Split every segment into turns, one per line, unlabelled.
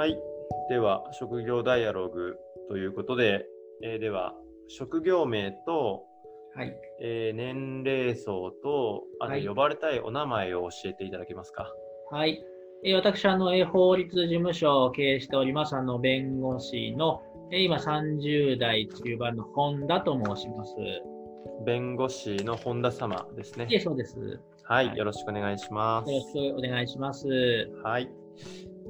はい。では、職業ダイアログということで、えーでは、職業名と、
はい。
えー年齢層と、あと
はい
呼ばれたいお名前を教えていただけますか？
はい。えー私、あの、えー法律事務所を経営しております、あの、弁護士の、えー今30代中盤の本田と申します。
弁護士の本田様ですね
い。え、そうです。よ
はい、
はい
よろしくお願いします。
ろしくお願いします。
はい。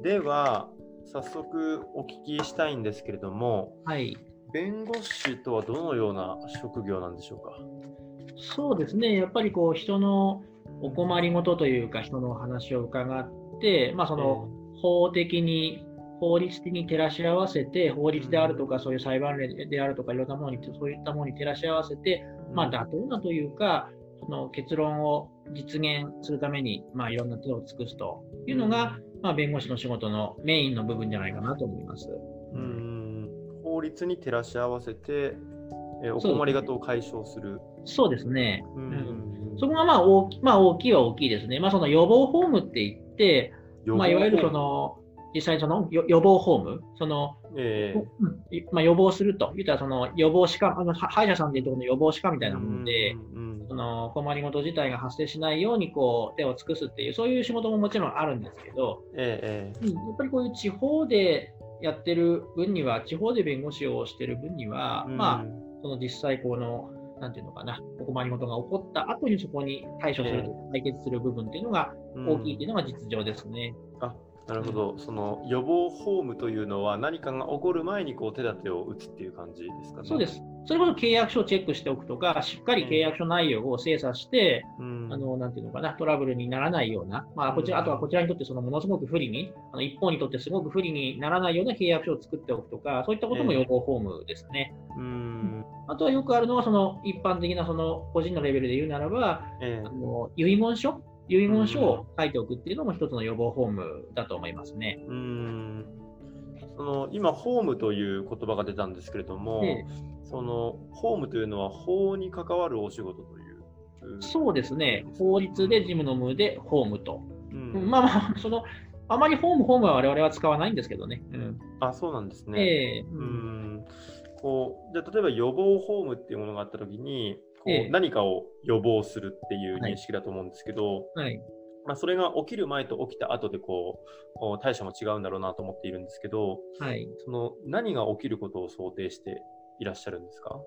では、早速お聞きしたいんですけれども、
はい。
弁護士とはどのような職業なんでしょうか？
そうですね。やっぱりこう、人のお困りごとというか、人のお話を伺って、まあ、その、法的に、法律的に照らし合わせて、法律であるとか、そういう裁判例であるとか、いろんなものに、そういったものに照らし合わせて、まあ、妥当なというか、その結論を実現するために、まあ、いろんな手を尽くすというのが、まあ、弁護士の仕事のメインの部分じゃないかなと思います。
うん法律に照らし合わせて、えーお困りごとを解消する。
そうですね。そこがまあ大き,、まあ、大きいは大きいですね。まあ、その予防ホームって言って、まあ、いわゆるそ、の、実際にその予予防ホーム、その、
えー。
まあ、予防すると、言ったらその予防歯科、あのは歯医者さんでいうところの予防歯科みたいなもので、
うん
その困りごと自体が発生しないようにこう手を尽くすっていう、そういう仕事ももちろんあるんですけど、
えーえ
うんやっぱりこういう地方でやってる分には、地方で弁護士をしてる分には、
ー
まあ、
うん
その実際この、なんていうのかな、お困りごとが起こった後にそこに対処する、解決する部分っていうのが大きいっていうのが実情ですね。
あなるほど、その予防ホームというのは何かが起こる前にこう手立てを打つっていう感じですかね？
そうで。す。それこそ契約書をチェックしておくとか、しっかり契約書内容を精査して、
うん、
あの、なんていうのかな、トラブルにならないような、まあ、こちら、あとはこちらにとってそのものすごく不利に、あの一方にとってすごく不利にならないような契約書を作っておくとか、そういったことも予防フォームですね。
うん、
あとはよくあるのは、その一般的なその個人のレベルで言うならば、
え
あの遺言書遺言書を書いておくっていうのも一つの予防フォームだと思いますね。
ーうん。その今、ホームという言葉が出たんですけれども、
で
そのホームというのは法に関わるお仕事という。
そうですね、法律で事務の無でホームと。
うん。
まあまあ、その、あまりホーム、ホームは我々は使わないんですけどね。うん。
あ、そうなんですね。
ええ。
うん。こうじゃあ例えば予防ホームっていうものがあったときにこう、
ええ
何かを予防するっていう認識だと思うんですけど、
はい。
まあ、それが起きる前と起きた後でこう対処も違うんだろうなと思っているんですけど
はい。
その何が起きることを想定していらっしゃるんですか？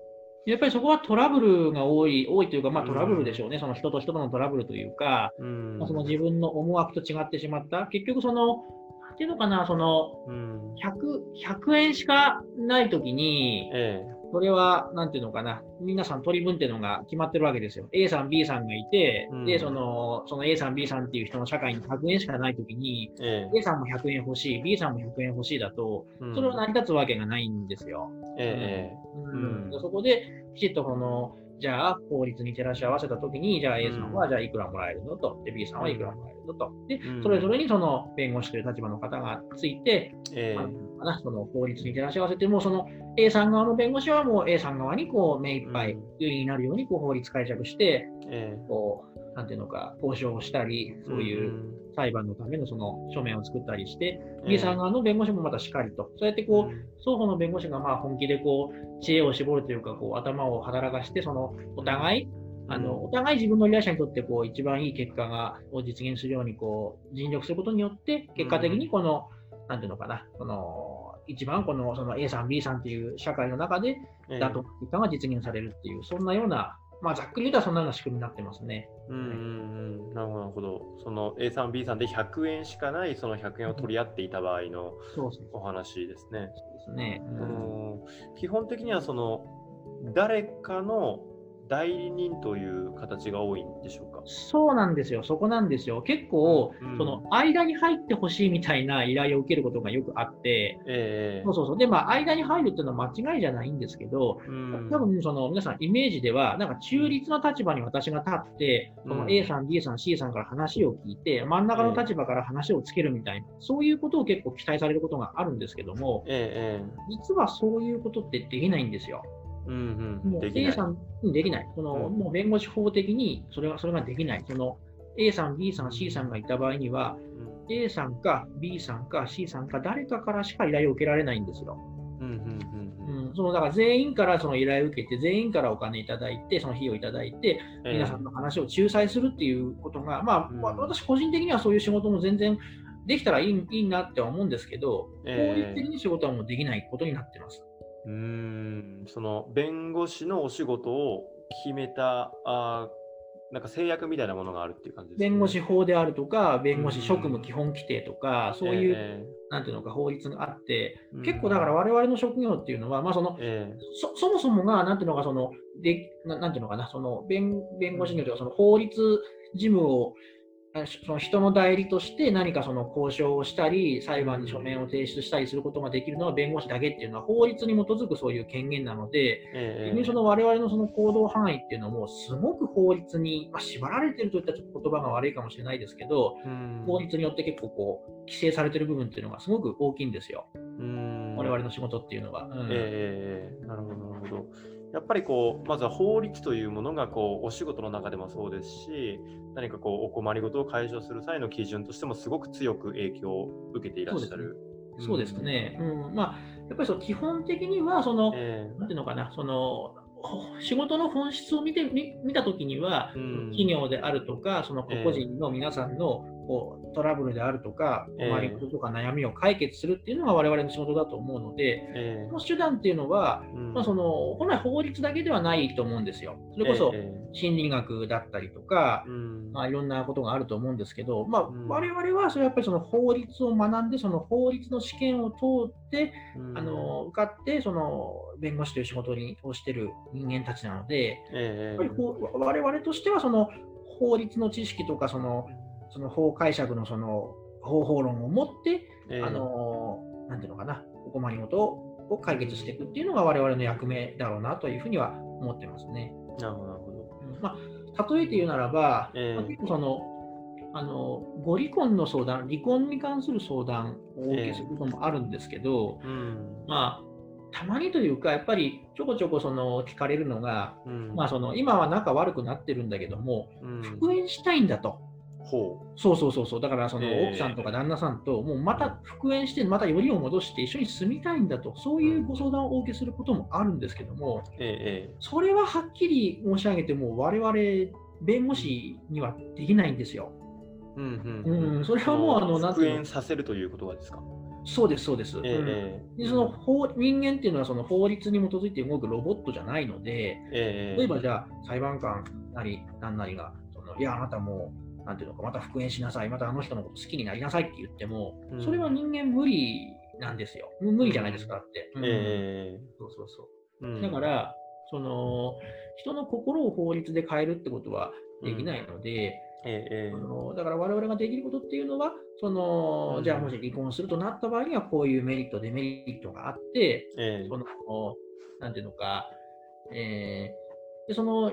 やっぱりそこはトラブルが多い、多いというか、まあ
うん
トラブルでしょうね。その人と人とのトラブルというか、
うん
まあその自分の思惑と違ってしまった。結局その、なんていうのかな、その、
うん
100、100円しかないときに、
え
それは、なんていうのかな、皆さん取り分っていうのが決まってるわけですよ。A さん、B さんがいて、
うん。
で、その、その A さん、B さんっていう人の社会に100円しかないときに、
ええ。
A さんも100円欲しい、B さんも100円欲しいだと、それは成り立つわけがないんですよ。
ええ
うん。
うん。
そこで、きちっとこの、じゃあ、法律に照らし合わせたときに、じゃあ A さんはじゃあいくらもらえるのと、で B さんはいくらもらえるのと、で
うん、
それぞれにその弁護士という立場の方がついて、
ええ。
なんていうのかなその法律に照らし合わせて、もうその A さん側の弁護士はもう A さん側にこう目いっぱい
うん。
有利になるようにこう法律解釈して、
え。
こう、なんていうのか、交渉をしたり、
え
そういう裁判のためのその書面を作ったりして、
うん
B さん側の弁護士もまたしっかりと、そうやってこう、双方の弁護士がまあ本気でこう知恵を絞るというかこう頭を働かしてそのお互いあのお互い自分の依頼者にとってこう一番いい結果がを実現するようにこう尽力することによって結果的にこの、なんていうのかなこの一番このその A さん B さんっていう社会の中で
ええ。
妥当な結果が実現されるっていうそんなようなまあざっくり言うとそんなような仕組みになってますね。
うんうんうんなるほど、なるほど。その A さん、B さんで100円しかない、その100円を取り合っていた場合の
そうそう
お話ですね。
ですね。
う
うん
ん基本的にはその誰かの代理人という形が多いんでしょうか？
そうなんですよ、そこなんですよ。結構、
うん
その間に入ってほしいみたいな依頼を受けることがよくあって、
ええ
そうそうそう。で、まあ、間に入るっていうのは間違いじゃないんですけど、
うん
多分その皆さんイメージでは、なんか中立の立場に私が立って、その
うん
A さん、B さん、C さんから話を聞いて、真ん中の立場から話をつけるみたいな、そういうことを結構期待されることがあるんですけども、
えええ
実はそういうことってできないんですよ。
えうんうん。
もう A さ。んにできない。その、
うん
もう弁護士法的にそれがそれができない。その A さん、B さん、C さんがいた場合には、A さんか B さんか C さんか誰かからしか依頼を受けられないんですよ。だから全員からその依頼を受けて、全員からお金いただいて、その費用いただいて、
ええ
皆さんの話を仲裁するっていうことが、まあ、
うん
わ私個人的にはそういう仕事も全然できたらいいいいなって思うんですけど、
ええ
法律的に仕事はもうできないことになってます。
うーんその弁護士のお仕事を決めたあーなんか制約みたいなものがあるっていう感じですね。
弁護士法であるとか、弁護士職務
うん
基本規定とか、そういう、
え
なんていうのか、法律があって、
え
結構だから、我々の職業っていうのは、まあその
ええ。
そそもそもが、なんていうのか、そのでななんていうのかな、その弁弁護士によってはその法律事務をあその人の代理として何かその交渉をしたり、裁判に書面を提出したりすることができるのは弁護士だけっていうのは法律に基づくそういう権限なので、
ええ。
逆にその我々のその行動範囲っていうのも、すごく法律に、まあ、縛られてるといったらちょっと言葉が悪いかもしれないですけど、
うん。
法律によって結構こう規制されてる部分っていうのがすごく大きいんですよ、
うん。
我々の仕事っていうのは。うん。
ええ。なるほど、なるほど。やっぱりこう、まずは法律というものがこうお仕事の中でもそうですし、何かこうお困りごとを解消する際の基準としてもすごく強く影響を受けていらっしゃる。
そうですね、うん。まあ、やっぱりそう基本的にはその、
え
なんていうのかな、そのほ仕事の本質を見てみ見たときには、
うん。
企業であるとか、その個々人の皆さんのこうトラブルであるとか、
ええ。
困りごととか悩みを解決するっていうのが我々の仕事だと思うので、
え
この手段っていうのは、
うん。
まあ、その本来法律だけではないと思うんですよ。それこそ
ええ。
心理学だったりとか、
うん。
まあ、いろんなことがあると思うんですけど、まあ
うん。
我々はそれはやっぱりその法律を学んで、その法律の試験を通って、
うん。
あの受かってその弁護士という仕事にをしている人間たちなので、
ええ。
やっぱり我々としてはその法律の知識とかそのその法解釈のその方法論を持って、
ええ
あのなんていうのかな、お困りごとを解決していくっていうのが我々の役目だろうなというふうには思ってますね。
なるほど。
うんまあ、例えて言うならば、
ええ
まあ結構そのあのご離婚の相談、離婚に関する相談をお受けすることもあるんですけど、
うん
まあ、たまにというか、やっぱりちょこちょこその聞かれるのが、
うん
まあ、その今は仲悪くなってるんだけども、
うん
復縁したいんだと。
ほ
そうそうそうそう、だからその
ええ
奥さんとか旦那さんと、もうまた復縁して、またよりを戻して一緒に住みたいんだと、そういうご相談をお受けすることもあるんですけども、
う。ええ
それははっきり申し上げても、我々弁護士にはできないんですよ。
えうんうん。
うんそれはもうあの
復縁させるということがですか？
そうです、そうです。
え
うん。
え
でその法人間っていうのはその法律に基づいて動くロボットじゃないので、
ええ
例えばじゃあ裁判官なり何なりがその、いや、あなたもう、なんていうのか、また復縁しなさい、またあの人のこと好きになりなさいって言っても、
うん。
それは人間無理なんですよ。無無理じゃないですかって。うん。
え
そうそうそう。
えうん。
だから、その人の心を法律で変えるってことはできないので、
えええ
あのだから我々ができることっていうのは、その
うん。
じゃあもし離婚するとなった場合には、こういうメリット、デメリットがあって、
ええ。
そのなんていうのか、えーでその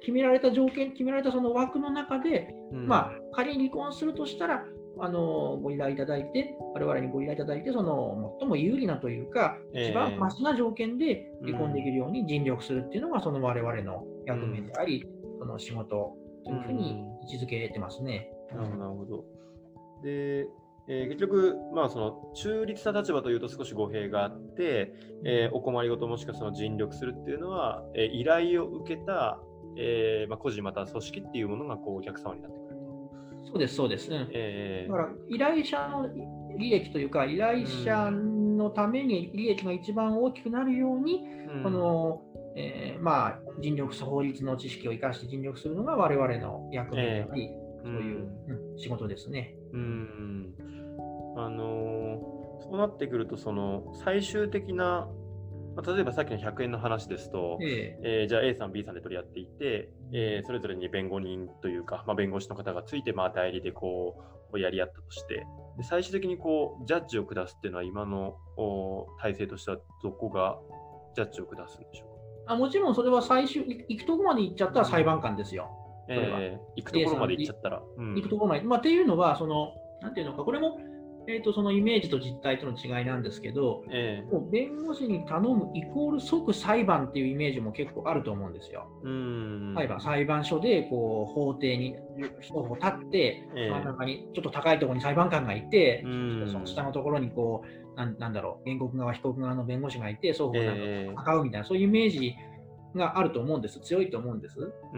決められた条件、決められたその枠の中で、
うん
まあ、仮に離婚するとしたら、あのご依頼いただいて、我々にご依頼いただいて、その最も有利なというか、
ええ
一番マシな条件で離婚できるように尽力するっていうのが、その我々の役目であり、その仕事というふうに位置づけてますね。
なるほど、なるほど。で、えー結局、まあ、その中立な立場というと少し語弊があって、えーお困りごともしくはその尽力するっていうのは、えー依頼を受けた、えーまあ、個人または組織っていうものがこうお客様になってくると。
そうです、そうです。うん
えー
だから依頼者の利益というか、依頼者のために利益が一番大きくなるように、
うん
このえーまあ、尽力す法律の知識を生かして尽力するのが我々の役目であり、そういう、うん仕事ですね。
うんあのーそうなってくると、その最終的な、まあ、例えばさっきの100円の話ですと、
え
えーじゃあ A さん、B さんで取り合っていて、えーそれぞれに弁護人というか、まあ、弁護士の方がついて、まあ、代理でこうやり合ったとして、で最終的にこうジャッジを下すっていうのは、今のお体制としてはどこがジャッジを下すんでしょうか？
あもちろんそれは最終、い行くとこまで行っちゃったら裁判官ですよ。
えー行くところまで行っちゃったら。うん
行くところまで。まあ、っていうのは、その、なんていうのか、これもえーと、そのイメージと実態との違いなんですけど、えー、もう弁護士に頼むイコール即裁判っていうイメージも結構あると思うんですよ。うん。裁判裁判所でこう法廷に一方立って、えー、真ん中にちょっと高いところに裁判官がいて、その下のところにこうなんなんだろう原告側、被告側の弁護士がいて、双方なんか戦うみたいな、そういうイメージがあると思うんです、強いと思うんです。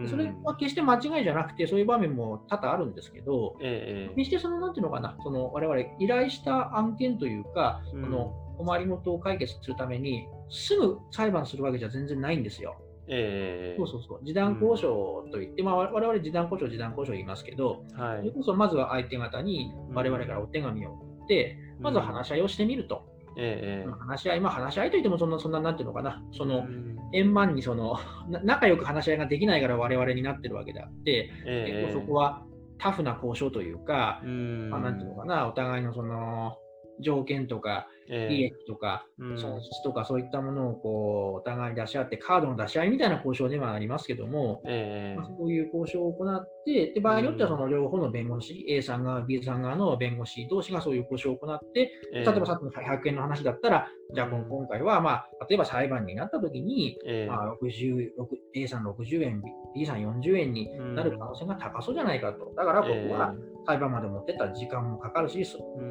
それは決して間違いじゃなくて、そういう場面も多々あるんですけど、えー、決してその、なんていうのかな、その我々依頼した案件というか、うん、この困りごとを解決するために、すぐ裁判するわけじゃ全然ないんですよ。えー、そうそうそう、示談交渉といって、うん。まあ、我々示談交渉、示談交渉言いますけど、はい、それこそまずは相手方に我々からお手紙を送って、うん、まずは話し合いをしてみると。えー、話し合い、まあ、話し合いといってもそんな、そんな、なんていうのかな、その、円満にその仲良く話し合いができないから我々になってるわけであって、えー、結構そこはタフな交渉というか、まあ、なんていうのかな、お互いのその条件とか、利益とか、損失とか、そういったものをこうお互い出し合って、カードの出し合いみたいな交渉ではありますけども、えー、まあ、そういう交渉を行って、で場合によってはその両方の弁護士、A さん側、B さん側の弁護士同士がそういう交渉を行って、例えばさっきの100円の話だったら、じゃあ今回は、まあ、例えば裁判になったときに、えー、まあ、60 A さん60円、B さん40円になる可能性が高そうじゃないかと。だから僕は裁判まで持ってった時間もかかるし、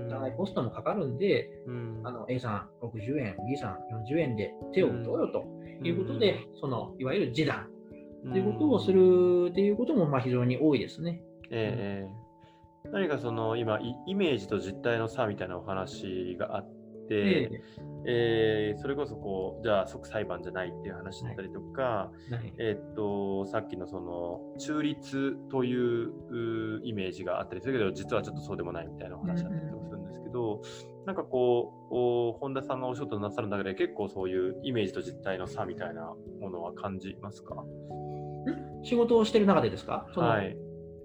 お互いコストもかかるんで、あの A さん60円、B さん40円で手を打とうよということで、そのいわゆる示談ということをするということもまあ非常に多いですね。え
ー、何かその今イメージと実態の差みたいなお話があって、えー、それこそこうじゃあ即裁判じゃないっていう話だったりとか、はい。はい、えー、っとさっきのその中立というイメージがあったりするけど実はちょっとそうでもないみたいなお話だったりとかするんですけど、なんかこう本田さんがお仕事なさる中で結構そういうイメージと実態の差みたいなものは感じますか？
仕事をしてる中でですか？はい。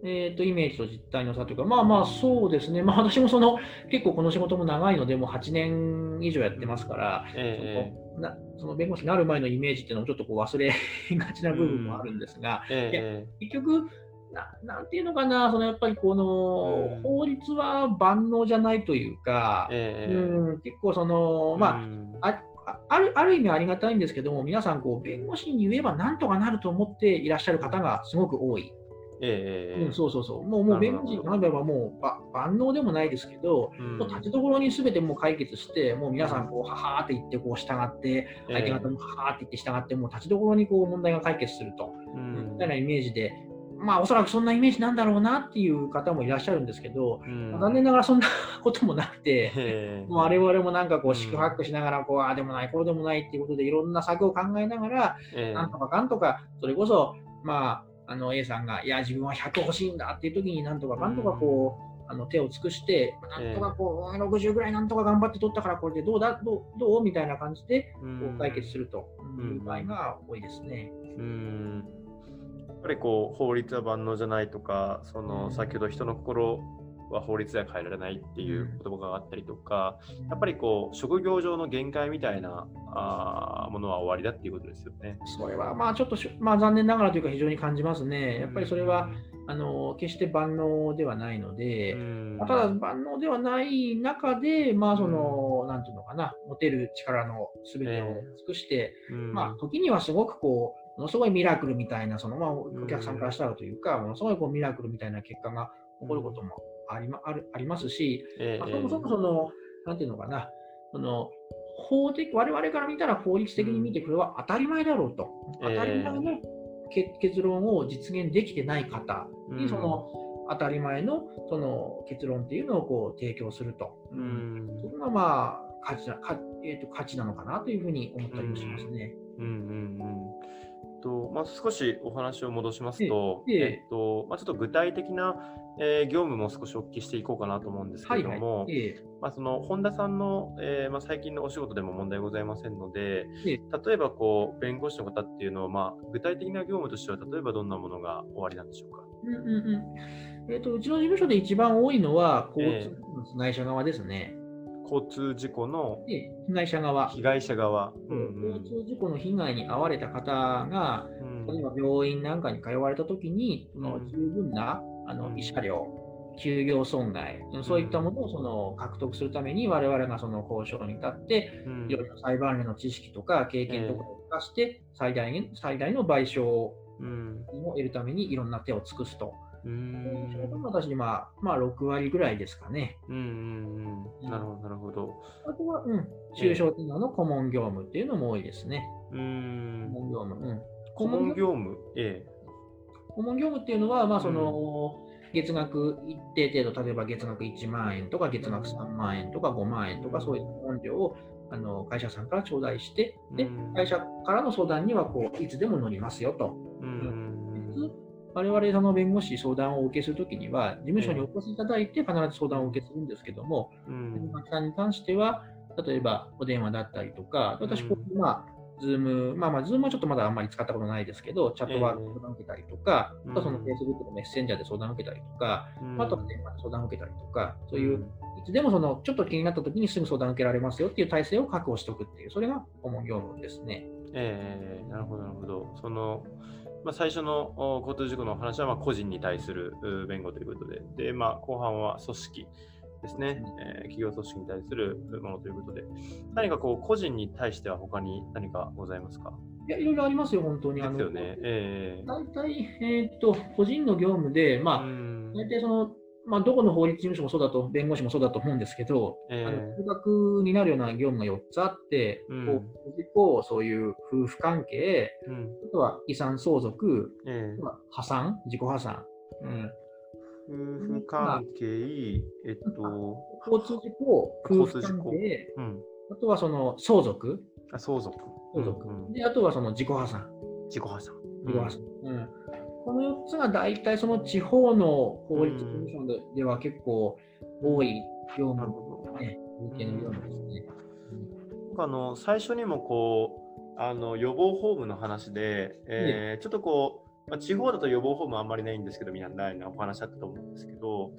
えーと、イメージと実態の差というか、まあまあそうですね、まあ、私もその結構この仕事も長いので、もう8年以上やってますから、えー、そのなその弁護士になる前のイメージっていうのをちょっとこう忘れがちな部分もあるんですが、えー、結局な、なんていうのかな、そのやっぱりこの、法律は万能じゃないというか、えー、うん、結構その、まあ、ああるある意味ありがたいんですけども、皆さんこう、弁護士に言えばなんとかなると思っていらっしゃる方がすごく多い。えー、うん、そうそうそう、もうもう弁護士になればもう万能でもないですけど、うん、立ちどころにすべてもう解決して、もう皆さんこう、ははーって言ってこう従って、相手方もははーって言って従って、もう立ちどころにこう問題が解決すると、うん、みたいなイメージで、まあ、おそらくそんなイメージなんだろうなっていう方もいらっしゃるんですけど、うん、残念ながらそんなこともなくて、もう我々もなんかこう、宿泊しながら、こう、ああでもない、こうでもないっていうことで、いろんな策を考えながら、なんとかかんとか、それこそ、まあ、あの A さんが、いや、自分は100欲しいんだっていう時になんとかかん。とかこう、あの手を尽くして、なんとかこう、60ぐらいなんとか頑張って取ったから、これでどうだどうどうみたいな感じでこう解決するという場合が多いですね。うん
ぱりこう法律は万能じゃないとか、その先ほど人の心は法律では変えられないっていう言葉があったりとか、やっぱりこう職業上の限界みたいなあものは終わりだっていうことですよね。
それはまあちょっとまあ、残念ながらというか非常に感じますね。やっぱりそれは、あの決して万能ではないので、まあ、ただ万能ではない中で、まあその、なんていうのかな、持てる力のすべてを尽くして、まあ時にはすごくこう、ものすごいミラクルみたいな、そのまあ、お客さんからしたらというか、ものすごいこうミラクルみたいな結果が起こることもあり,、まあるありますし、えー、まあ、そもそもその、なんていうのかな、その法的我々から見たら法律的に見て、これは当たり前だろうと、当たり前の結論を実現できてない方に、その、当たり前のその結論っていうのをこう提供すると、うん、それがまあ価値なか、えーと、価値なのかなというふうに思ったりもしますね。うんうんうん
とまあ、少しお話を戻しますと、ええっとまあ、ちょっと具体的な、えー、業務も少しお聞きしていこうかなと思うんですけれども、はいはい、まあ、その本田さんの、えーまあ、最近のお仕事でも問題ございませんので、例えばこう弁護士の方っていうのは、まあ、具体的な業務としては、例えばどんなものが終わりなんでしょうか？うんうん
うん。えーと、うちの事務所で一番多いのは、交通の被害者側ですね。
交通事故の
被害者側。
被害者側、
うんうん、交通事故の被害に遭われた方が、うん、例えば病院なんかに通われたときに、その十分なあの慰謝料休業損害、そういったものをその獲得するために、我々がその交渉に立って、
うん。
いろいろ裁判例の知識とか経験とかを生かして、最大に最大の賠償を
うん。
得るためにいろんな手を尽くすと。
うーん。
私、まあ、まあ、6割ぐらいですかね。
うんうんうん。なるほど、なるほど。
あとは、うん、中小企業の顧問業務っていうのも多いですね。
うーん
顧。問業務。うん、
顧問業務？え
顧問業務っていうのは、まあ、その、月額一定程度、例えば月額1万円とか、月額3万円とか5万円とか、そういう顧問料をあの会社さんから頂戴して、で
うん
会社からの相談にはこういつでも乗りますよと。
え。うん
我々その弁護士相談をお受けするときには、事務所にお越しいただいて必ず相談をお受けするんですけども、
うん。
弁護士さんに関しては、例えばお電話だったりとか、私、こうまあ、Zoom、まあまあ、 Zoom はちょっとまだあんまり使ったことないですけど、チャットワークで相談を受けたりとか、
うん
あとその Facebook のメッセンジャーで相談を受けたりとか、
うん
あとは電話で相談を受けたりとか、そういう、いつでもそのちょっと気になったときにすぐ相談を受けられますよっていう体制を確保しておくっていう、それが顧問業務ですね。
ええなるほど、なるほど。その、まあ、最初のお交通事故のお話はまあ個人に対するう弁護ということで、で、まあ、後半は組織ですね、えー企業組織に対するものということで、何かこう、個人に対しては他に何かございますか？
いや、いろいろありますよ、本当に。
ですよね。ええ
大体、えーっと、個人の業務で、まあ、
うん。
大体その、まあ、どこの法律事務所もそうだと、弁護士もそうだと思うんですけど、
ええ。
あの高額になるような業務が4つあって、
うん。
こう事故、そういう夫婦関係、
うん。
あとは遺産相続、
ええ。
あとは破産、自己破産、うん、
夫婦関係、えっと、
交通事故、夫婦関係、
うん、
あとはその相続、
あ相続。
相続、
うんうん。
であとはその自己破産。
自己破産。
自己破産。うんこの4つが大体その地方の法律事務所ででは結構多い業務
ほど。
ね、向けの業務ですね。
なんかあの最初にもこうあの予防ホームの話で、えーちょっとこう、まあ、地方だと予防ホームあんまりないんですけど、みんなないなお話あったと思うんですけど、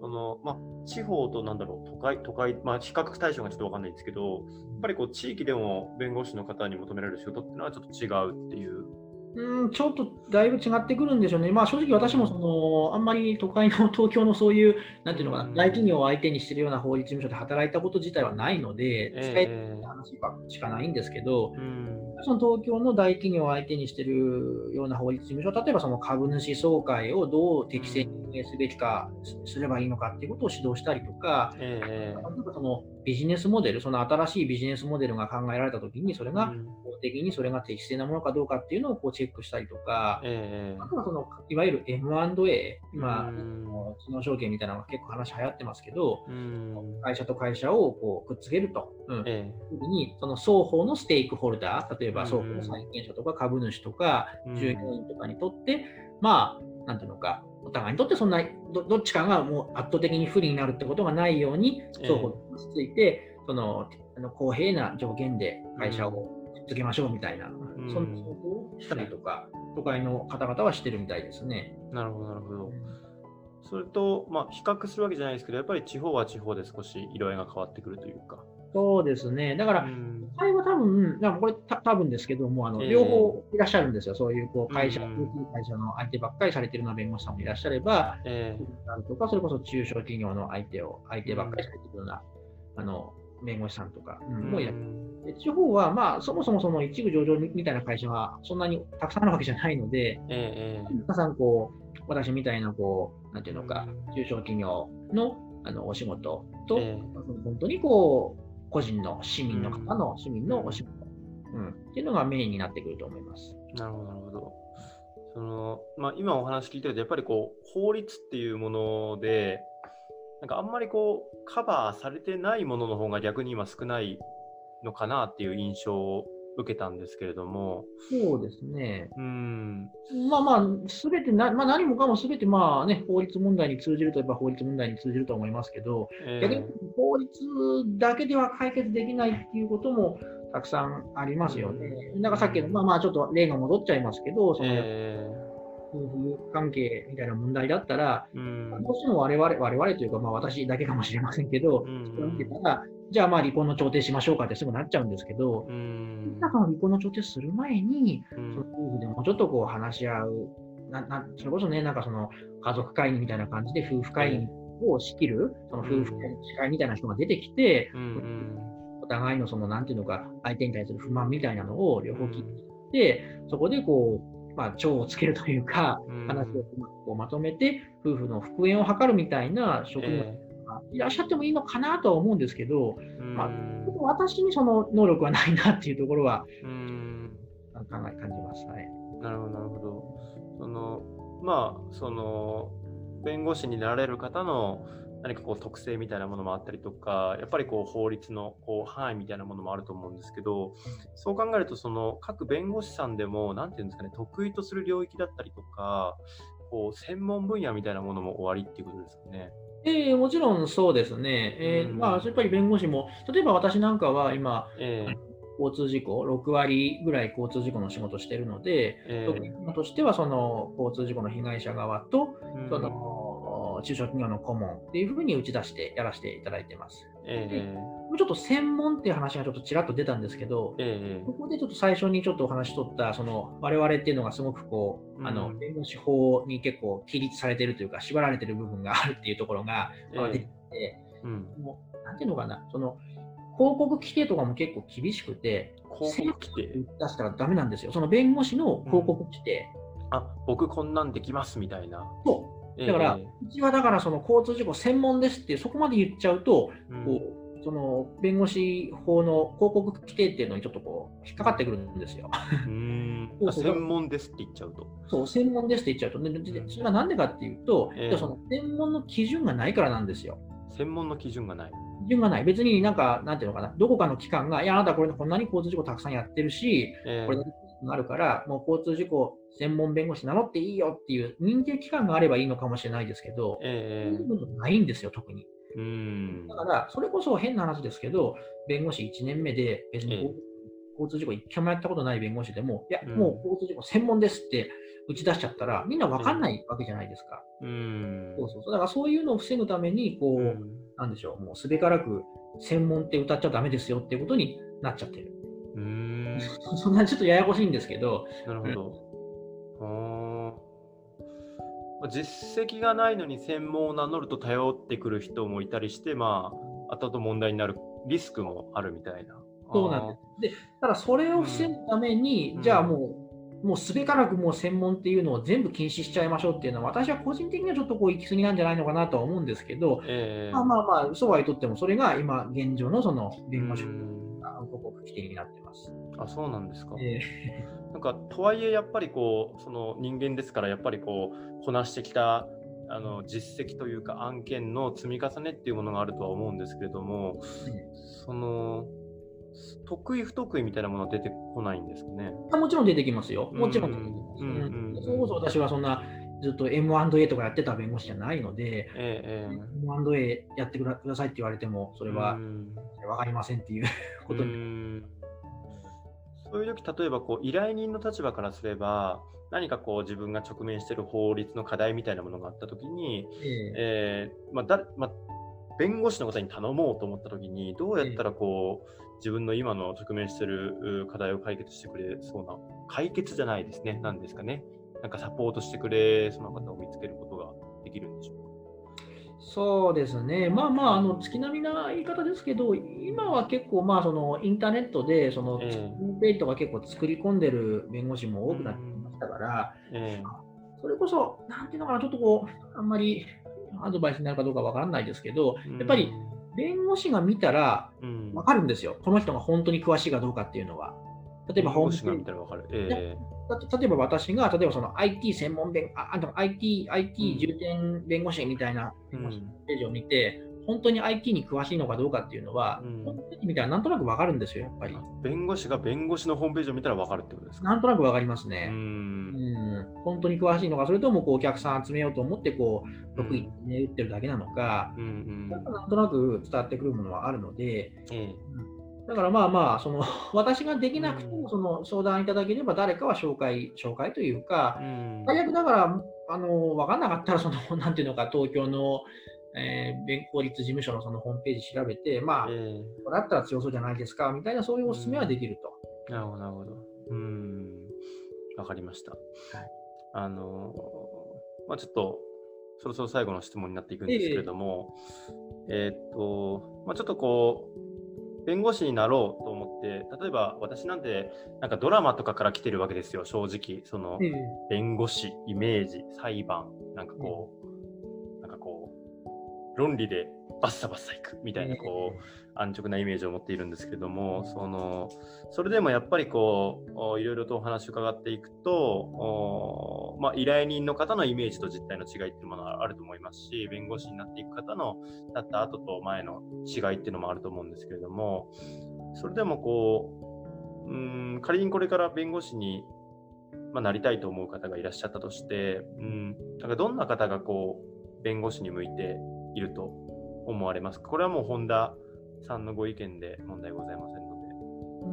そのまあ、地方となんだろう、都会、都会、まあ、比較対象がちょっとわかんないんですけど、やっぱりこう地域でも弁護士の方に求められる仕事っていうのはちょっと違うっていう。
うん、ちょっとだいぶ違ってくるんでしょうね。まあ正直私もそのあんまり都会の 東京のそういう、なんていうのか
うん。
な、大企業を相手にしているような法律事務所で働いたこと自体はないので、使え
え
る話ばしかないんですけど、
ーうん。
その東京の大企業を相手にしているような法律事務所、例えばその株主総会をどう適正に運営すべきかすればいいのかっていうことを指導したりとか、
え
例えばそのビジネスモデル、その新しいビジネスモデルが考えられたときに、それが法的にそれが適正なものかどうかっていうのをこうチェックしたりとか、
え
あとはそのいわゆる M&A、今、
うん。
知能証券みたいなのが結構話流行ってますけど、会社と会社をこうくっつけると。うん。
え
時にその双方のステークホルダー、例えば
うん。
双方の債権者とか株主とか
うん。
従業員とかにとって、まあ、なんていうのか、お互いにとってそんなどどっちかがもう圧倒的に不利になるってことがないように、
ええ
双方に落ち着いて、そのあの公平な条件で会社をくっつけましょうみたいな、
ん
そんな仕事をしたりとか、都会の方々はしてるみたいですね。
なるほど、なるほど。それと、まあ、比較するわけじゃないですけど、やっぱり地方は地方で少し色合いが変わってくるというか。
そうですね。だから、会は多分、だからこれた多分ですけども、あの
ええ。
両方いらっしゃるんですよ。そういうこう会社、
うん。
会社の相手ばっかりされてるような弁護士さんもいらっしゃれば、
え
なんとか、それこそ中小企業の相手を、相手ばっかりされてるような、あの弁護士さんとか、うん
ー
もういらっしゃる
う
地方は、まあ、そもそもその一部上場みたいな会社はそんなにたくさんあるわけじゃないので、
ええ
皆さん、こう、私みたいな、こう、なんていうのか
うん、
中小企業のあのお仕事と、
ええ。
本当にこう、個人の市民の方の市民のお仕事、うん、っていうのがメインになってくると思います。
なるほど、なるほど。そのまあ、今お話聞いてると、やっぱりこう法律っていうもので、なんかあんまりこうカバーされてないものの方が逆に今少ないのかなっていう印象を受けたんですけれども、
そうですね。
うん、
まあまあ、すべてな、まあ、何もかもすべて、まあね、法律問題に通じるといえば法律問題に通じると思いますけど、
え
逆に
え
法律だけでは解決できないっていうこともたくさんありますよね。だからさっきの、まあまあ、ちょっと例が戻っちゃいますけど、その
え
夫婦関係みたいな問題だったら、
えうん。
どうしても我々、我々というか、まあ私だけかもしれませんけど、
うん。
それを見てたら、じゃあまあ離婚の調停しましょうかってすぐなっちゃうんですけど、
うん。
なんか離婚の調停する前に、
うん。
その夫婦でもうちょっとこう話し合う、ななそれこそね、なんかその家族会議みたいな感じで夫婦会議を仕切る、その夫婦会みたいな人が出てきて、
うん。うん
お互いのその、なんていうのか、相手に対する不満みたいなのを両方聞いて、そこでこう、まあ、腸をつけるというか、
うん。
話をこうまとめて、夫婦の復縁を図るみたいな職務
え
がいらっしゃってもいいのかなとは思うんですけど、
え
まあ
うん
私にその能力はないなっていうところは
うん
考え感じましたね。
なるほど、なるほど。その、まあ、その、弁護士になられる方の何かこう特性みたいなものもあったりとか、やっぱりこう法律のこう範囲みたいなものもあると思うんですけど、そう考えると、その各弁護士さんでも、なんていうんですかね、得意とする領域だったりとか、こう専門分野みたいなものも終わりっていうことですかね。
ええもちろんそうですね。えー
うん
まあ、やっぱり弁護士も、例えば私なんかは今、
ええ
交通事故、6割ぐらい交通事故の仕事してるので、
え
特にとしてはその交通事故の被害者側と、
うん
その中小企業の顧問っていうふうに打ち出してやらせていただいてます。
え
もうちょっと専門っていう話がちょっとちらっと出たんですけど、
ええ
ここでちょっと最初にちょっとお話しとった、その我々っていうのがすごくこう、あの
うん
弁護士法に結構規律されてるというか、縛られてる部分があるっていうところが、出てきて、
うん、
もうなんていうのかな、その広告規定とかも結構厳しくて、
広告規定？
出したらダメなんですよ。その弁護士の広告規定。
あ僕こんなんできますみたいな。
そう。
ええ
だから、うちはだからその交通事故専門ですって、そこまで言っちゃうと、
うん
こうその弁護士法の広告規定っていうのにちょっとこう引っかかってくるんですよ。
専門ですって言っちゃうと。
そう、専門ですって言っちゃうと、それはなんでかっていうと、
ええ
その専門の基準がないからなんですよ。
専門の基準がない。
基準がない。別になんか、なんていうのかな、どこかの機関が、いや、あなたこれこんなに交通事故たくさんやってるし、
ええ
これだけあるから、もう交通事故専門弁護士名乗っていいよっていう認定機関があればいいのかもしれないですけど、
ええ
そういうのないんですよ、特に。
うーん
だから、それこそ変な話ですけど、弁護士1年目で、別に
ええ
交通事故一回もやったことない弁護士でも、いや、
うん
もう交通事故専門ですって打ち出しちゃったら、みんな分かんないわけじゃないですか。
うーん
そうそう。だからそういうのを防ぐために、こう、
うん
なんでしょう、もうすべからく専門って歌っちゃダメですよっていうことになっちゃってる。
うーん
そんなちょっとややこしいんですけど、
なるほど。実績がないのに専門を名乗ると頼ってくる人もいたりして、まあ、後々問題になるリスクもあるみたいな。
そうなんです。で、ただそれを防ぐために、
うん
じゃあもう、もうすべからくもう専門っていうのを全部禁止しちゃいましょうっていうのは、私は個人的にはちょっとこう行き過ぎなんじゃないのかなとは思うんですけど、
ええ
まあまあまあ、そうは言っとっても、それが今現状のその弁護士の規定になってます。
あ、そうなんですか。
え
なんかとはいえやっぱりこうその人間ですからやっぱりこうこなしてきたあの実績というか案件の積み重ねっていうものがあるとは思うんですけれども、その得意不得意みたいなものは出てこないんですかね？
ーもちろん出てきますよ。もちろん出てきます。
うんうんうん
それこそ私はそんなずっと M&A とかやってた弁護士じゃないので、
えええ
M&A やってくださいって言われても、そ
え
れは
うん
分かりませんっていうこと
う
に。
んそういう時例えばこう依頼人の立場からすれば何かこう自分が直面している法律の課題みたいなものがあった時に、
ええ
えーまあだまあ、弁護士の方に頼もうと思ったときに、どうやったらこう、自分の今の直面しているう課題を解決してくれそうな、解決じゃないですね、なんですかね。なんかサポートしてくれそうな方を見つけることができるんでしょう
そうですね、まあまあ、あの月並みな言い方ですけど、今は結構、まあ、そのインターネットでその、
ええ
ホームページとか結構作り込んでる弁護士も多くなってきましたから、
か。え
それこそ、なんていうのかな、ちょっとこう、あんまりアドバイスになるかどうかわからないですけど、
え
やっぱり、弁護士が見たら
うん、
分かるんですよ、この人が本当に詳しいかどうかっていうのは。例えば、ホームページ
見たらわかる。え
だって例えば私が、例えばその IT 専門弁、あ IT、IT 重点弁護士みたいなページを見て、本当に IT に詳しいのかどうかっていうのは、
うん。
ホームページ見たらなんとなくわかるんですよ、やっぱり。
え。弁護士が弁護士のホームページを見たらわかるってことですか？
なんとなくわかります
う
ね。
ん。
うん、本当に詳しいのか、それともこうお客さん集めようと思って、こう、得意に打ってるだけなのか、
うん。うん
なんとなく伝わってくるものはあるので、
え
だからまあまあ、その 私ができなくて
うん
もその相談いただければ、誰かは紹介、紹介というか
え、うん
最悪だから、あの分かんなかったらその、なんていうのか、東京の、えー弁法律事務所のそのホームページ調べて、まあ、
え
これだったら強そうじゃないですかみたいな、そういうお勧めはできると。
えなるほど、なるほど。うん。わかりました。あの、まあ、ちょっと、そろそろ最後の質問になっていくんですけれども、えーっと、まあ、ちょっとこう、弁護士になろうと思って、例えば私なんて、なんかドラマとかから来てるわけですよ、正直。その、
ええ
弁護士、イメージ、裁判、なんかこう、なんかこう、論理でバッサバッサいくみたいな、こう、安直なイメージを持っているんですけれども、その、それでもやっぱりこう、おいろいろとお話を伺っていくと、おまあ、依頼人の方のイメージと実態の違いっていうものはあると思いますし、弁護士になっていく方の、なった後と前の違いっていうのもあると思うんですけれども、それでもこう、うーん、仮にこれから弁護士にまあ、なりたいと思う方がいらっしゃったとして、うん、なんかどんな方がこう弁護士に向いていると思われますか？これはもう本田さんのご意見で問題ございませんので。
うー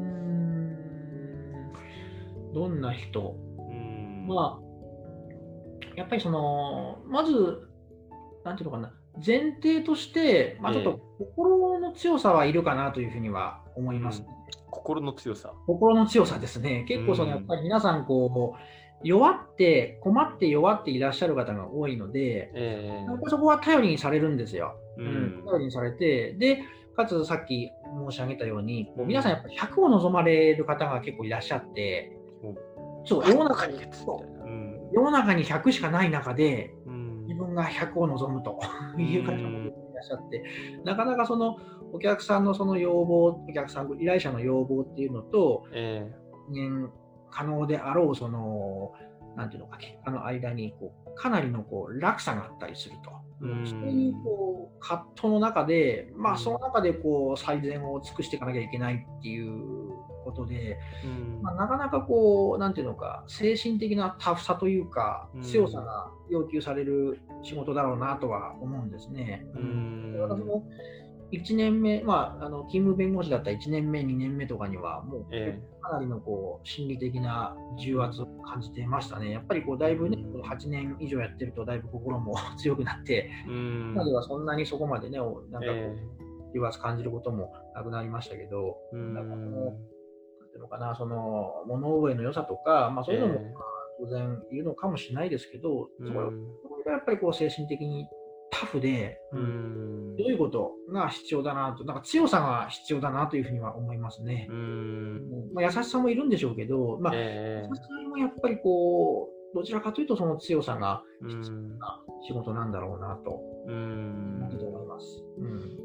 んどんな人？
うん
まあ、やっぱりその、まず、なんていうのかな、前提として、まあ、ちょっ
ええ
と心の強さはいるかなというふうには思います。
心の強さ。
心の強さですね。結構その、
うん
やっぱり皆さん、こう、弱って、困って弱っていらっしゃる方が多いので、
え
やっぱりそこは頼りにされるんですよ。
ー
うん、頼りにされて、で、かつさっき申し上げたように、こう
うん
皆さんやっぱり100を望まれる方が結構いらっしゃって、そう、世の中に。
う。ん。
世の中に100しかない中で、
うん。
自分が100を望むという方もいらっしゃって、なかなかそのお客さんのその要望、お客さん、依頼者の要望っていうのと、
え
実現可能であろう、その、なんていうのか、結果の間にこう、かなりのこう落差があったりすると。
うん。
そういうこう葛藤の中で、まあ、
うん。
その中でこう最善を尽くしていかなきゃいけないっていうことで、まあ、なかなかこう、なんていうのか、精神的なタフさというか
うん、
強さが要求される仕事だろうなとは思うんですね。私も1年目、まあ、あの勤務弁護士だった1年目、2年目とかには、もう
え
かなりのこう心理的な重圧を感じてましたね。やっぱりこうだいぶね、
うん
8年以上やってると、だいぶ心も 強くなって、今ではそんなにそこまでね、おなんかこう
え
重圧感じることもなくなりましたけど、
ん。
なんかこのなんていうのかな、その物覚えの良さとか、まあ、そういうのも、当然いるのかもしれないですけど、そこがやっぱりこう精神的にタフで、どういうことが必要だなと、なんか強さが必要だなというふうには思いますね。まあ、優しさもいるんでしょうけど、まあ、
え
優しさもやっぱりこう、どちらかというとその強さが
ーうん。
仕事なんだろうなと。
うん。
思います。うん。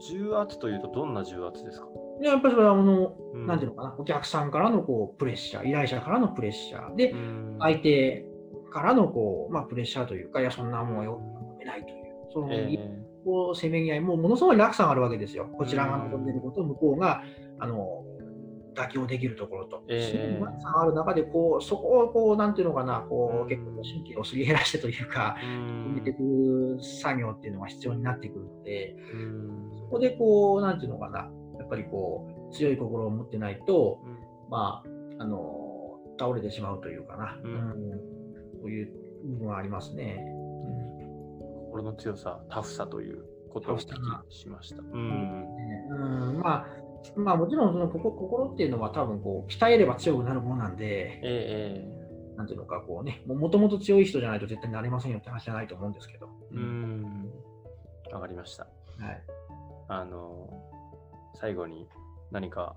重圧というとどんな重圧ですか、
でやっぱりそれはあの、
うん。
なんていうのかな、お客さんからのこうプレッシャー、依頼者からのプレッシャー、で、
うん。
相手からのこう、まあ、プレッシャーというか、いや、そんなもんよ、求めないという、その、
え
こうせめぎ合い、もうものすごい落差があるわけですよ。こちらが望んでいること、向こうがあの妥協できるところと。
え
落差がある中で、こうそこをこう、なんていうのかな、こ
う
結構神経をすり減らしてというか、
ー
決めていく作業っていうのが必要になってくるので、
うん。
そこでこう、なんていうのかな、やっぱりこう、強い心を持ってないと、まあ、あの、倒れてしまうというかな、
うん。
うん。そういう部分はありますね。
心の強さ、タフさということをお聞きしました。
うんまあ、まあ、もちろんその心心っていうのは多分こう鍛えれば強くなるものなんで、
え
なんていうのかこうね、もともと強い人じゃないと絶対なれませんよって話じゃないと思うんですけど。
えうんわかりました。
はい、
あの、最後に何か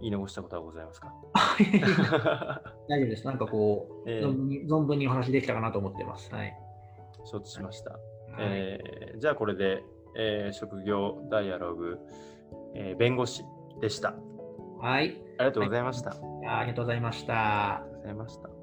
言い残したことはございますか？
大丈夫です。なんかこう、
ええ
存分に存分にお話できたかなと思ってます。はい。
承知しました。
はい
えーじゃあこれで、えー職業ダイアログ、えー弁護士でした。
はい、
ありがとうございました。あり
ありがとうございました。
がとうございました。